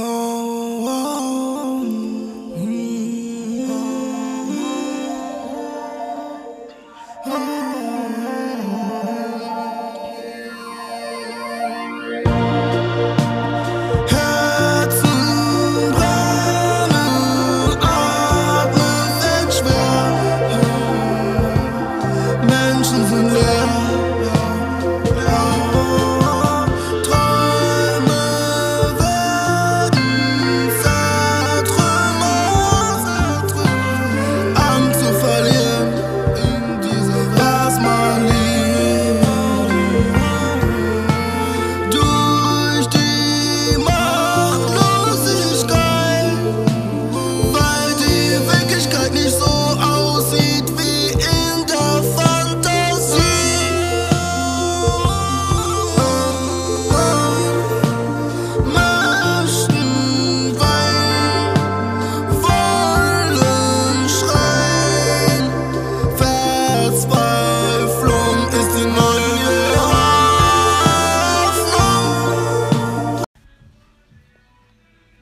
oh. oh, oh. Mm-hmm.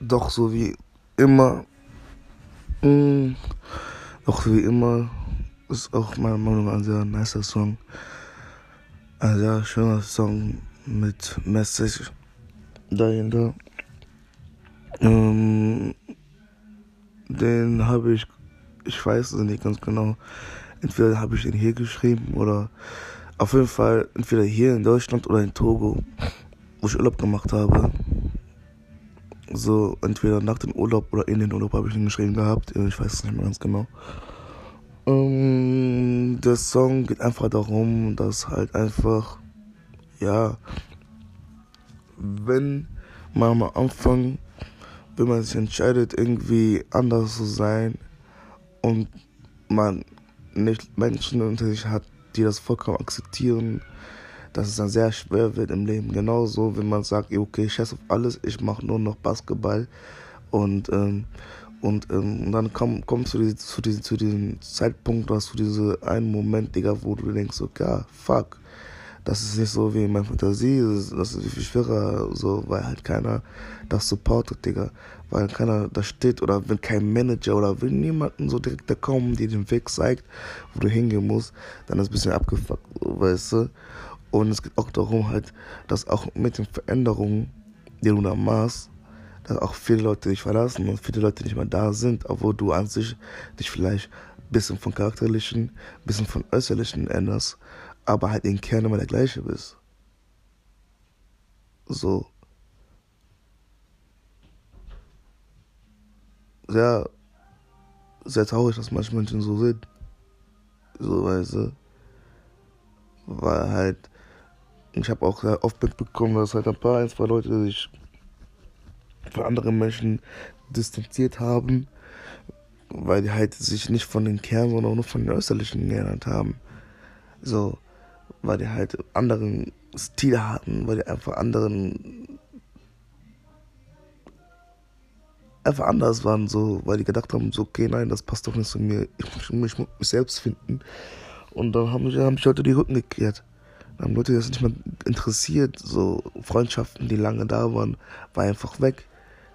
Doch so wie immer, mh, doch so wie immer ist auch meiner Meinung nach ein sehr nicer Song. Ein sehr schöner Song mit Message dahinter. Ähm, den habe ich, ich weiß es nicht ganz genau, entweder habe ich den hier geschrieben oder auf jeden Fall entweder hier in Deutschland oder in Togo, wo ich Urlaub gemacht habe. So, entweder nach dem Urlaub oder in den Urlaub habe ich ihn geschrieben gehabt. Ich weiß es nicht mehr ganz genau. Ähm, der Song geht einfach darum, dass halt einfach, ja, wenn man am Anfang, wenn man sich entscheidet, irgendwie anders zu sein und man nicht Menschen unter sich hat, die das vollkommen akzeptieren, dass es dann sehr schwer wird im Leben. Genauso, wenn man sagt, okay, ich scheiß auf alles, ich mache nur noch Basketball und ähm, und, ähm, und dann kommt komm zu, diesem, zu, diesem, zu diesem Zeitpunkt, oder zu diesem einen Moment, Digga, wo du denkst, okay, ja, fuck, das ist nicht so wie in meiner Fantasie, das ist, viel schwerer, so, weil halt keiner das supportet, Digga. Weil keiner da steht oder wenn kein Manager oder wenn niemanden so direkt da kommen, die den Weg zeigt, wo du hingehen musst, dann ist ein bisschen abgefuckt, weißt du. Und es geht auch darum halt, dass auch mit den Veränderungen, die du da machst, dass auch viele Leute dich verlassen und viele Leute nicht mehr da sind, obwohl du an sich dich vielleicht ein bisschen von charakterlichen, ein bisschen von äußerlichen änderst, aber halt im Kern immer der gleiche bist. So. Sehr, sehr traurig, dass manche Menschen so sind. So, weißt du. Weil halt, ich habe auch oft mitbekommen, dass halt ein paar, ein, zwei Leute sich von anderen Menschen distanziert haben, weil die halt sich nicht von den Kern, sondern nur von den Äußerlichen geändert haben. So, weil die halt anderen Stil hatten, weil die einfach anderen einfach anders waren, so, weil die gedacht haben, so, okay, nein, das passt doch nicht zu mir, ich muss mich, mich selbst finden. Und dann haben haben mich Leute die Rücken gekehrt. Haben Leute das nicht mehr interessiert, so Freundschaften, die lange da waren, war einfach weg.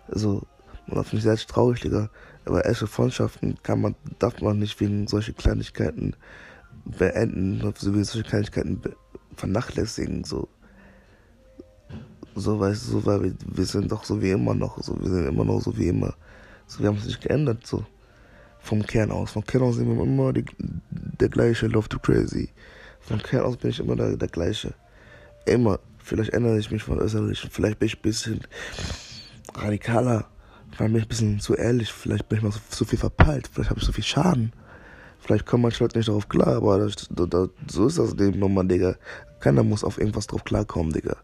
Also, man finde ich sehr traurig, Digga. Aber echte Freundschaften kann man, darf man nicht wegen solcher Kleinigkeiten beenden, so wie solche Kleinigkeiten vernachlässigen, so. So, weißt du, so, weil wir, wir sind doch so wie immer noch, so, wir sind immer noch so wie immer. So, wir haben uns nicht geändert, so. Vom Kern aus. Vom Kern aus sind wir immer die, der gleiche Love to Crazy. Vom Kern aus bin ich immer der, der gleiche. Immer. Vielleicht ändere ich mich von äußerlich. Vielleicht bin ich ein bisschen radikaler. Vielleicht bin ich ein bisschen zu ehrlich. Vielleicht bin ich mal so, so viel verpeilt. Vielleicht habe ich so viel Schaden. Vielleicht kommen manche Leute nicht darauf klar, aber das, das, so ist das Leben nochmal, Digga. Keiner muss auf irgendwas drauf klarkommen, Digga.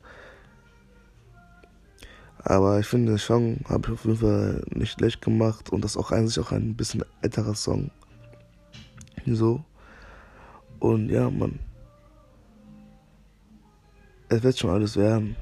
Aber ich finde, den Song habe ich auf jeden Fall nicht schlecht gemacht und das ist auch eigentlich auch ein bisschen älterer Song. So. Und ja, man. Es wird schon alles werden.